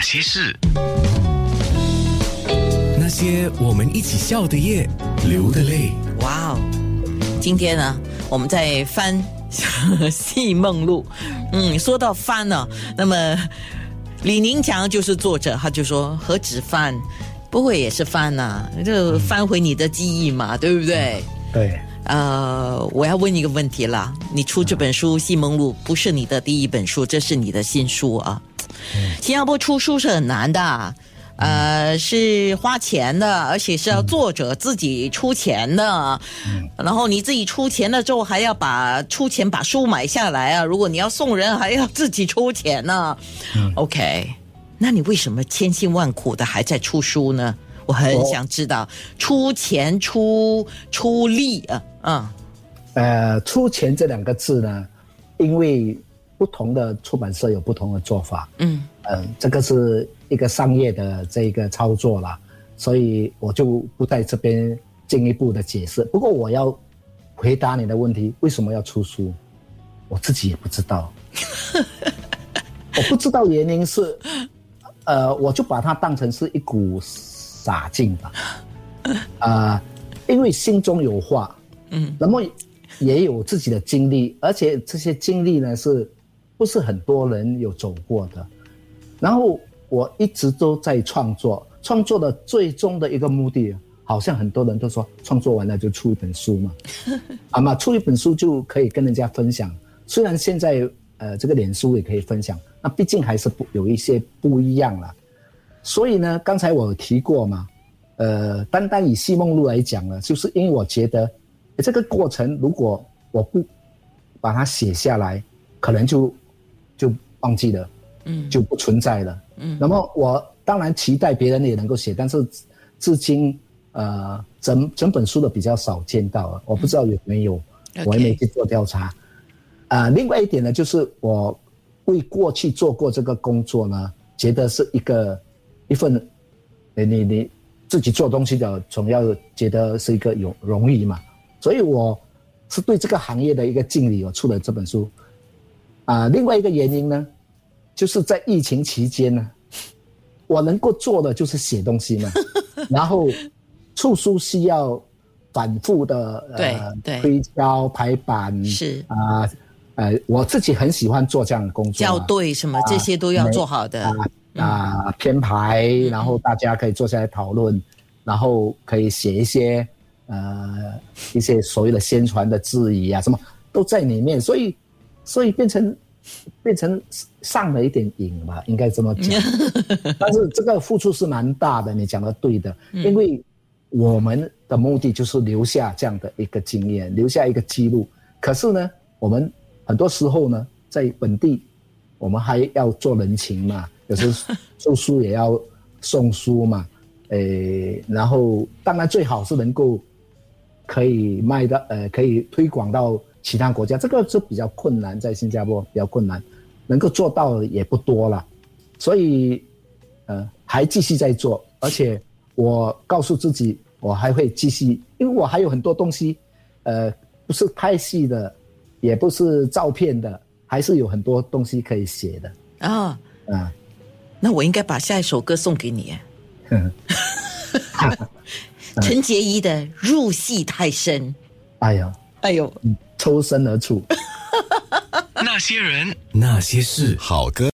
那些事，那些我们一起笑的夜，流的泪。哇哦！今天呢，我们在翻 《戏梦录》。嗯，说到翻呢，那么李宁强就是作者，他就说何止翻，不会也是翻呐、就翻回你的记忆嘛，对不对？对，呃，我要问一个问题啦，你出这本书《戏梦录》不是你的第一本书，这是你的新书啊。新加坡出书是很难的，呃，是花钱的，而且是要作者自己出钱的。然后你自己出钱了之后，还要把出钱把书买下来啊。如果你要送人，还要自己出钱呢、OK，那你为什么千辛万苦的还在出书呢？我很想知道，出钱出出力啊，嗯呃，出钱这两个字呢，因为不同的出版社有不同的做法，嗯。嗯、这个是一个商业的这一个操作啦，所以我就不在这边进一步的解释。不过我要回答你的问题，为什么要出书？我自己也不知道，我不知道原因是，呃，我就把它当成是一股洒劲吧，啊、因为心中有话，嗯，那么也有自己的经历，而且这些经历呢，是不是很多人有走过的？然后我一直都在创作，创作的最终的一个目的，好像很多人都说，创作完了就出一本书嘛，啊嘛，出一本书就可以跟人家分享。虽然现在呃这个脸书也可以分享，那毕竟还是不有一些不一样了。所以呢，刚才我有提过嘛，呃，单单以《西梦录》来讲呢，就是因为我觉得诶这个过程如果我不把它写下来，可能就就忘记了，嗯就不存在了。嗯那么我当然期待别人也能够写，但是至今呃整整本书的比较少见到了，我不知道有没有，嗯我也没去做调查。啊、另外一点呢，就是我为过去做过这个工作呢，觉得是一个一份，你你你自己做东西的，总要觉得是一个有荣誉嘛，所以我是对这个行业的一个敬礼，我出了这本书。啊、另外一个原因呢，就是在疫情期间呢，我能够做的就是写东西嘛，然后出书需要反复的对呃对推敲排版是。啊呃我自己很喜欢做这样的工作啊、校对什么这些都要做好的。啊啊编排，然后大家可以坐下来讨论，然后可以写一些呃一些所谓的宣传的质疑啊，什么都在里面，所以所以变成变成上了一点瘾吧，应该这么讲。但是这个付出是蛮大的，你讲的对的，因为我们的目的就是留下这样的一个经验，留下一个记录。可是呢，我们很多时候呢，在本地，我们还要做人情嘛，有时候 出书也要送书嘛，诶，然后当然最好是能够可以卖到呃，可以推广到其他国家，这个是比较困难，在新加坡比较困难，能够做到的也不多了，所以呃还继续在做，而且我告诉自己，我还会继续，因为我还有很多东西，呃，不是拍戏的，也不是照片的，还是有很多东西可以写的，啊，啊、那我应该把下一首歌送给你。陈洁仪的《入戏太深》。哎呦，哎呦，抽身而出。那些人，那些事，好歌。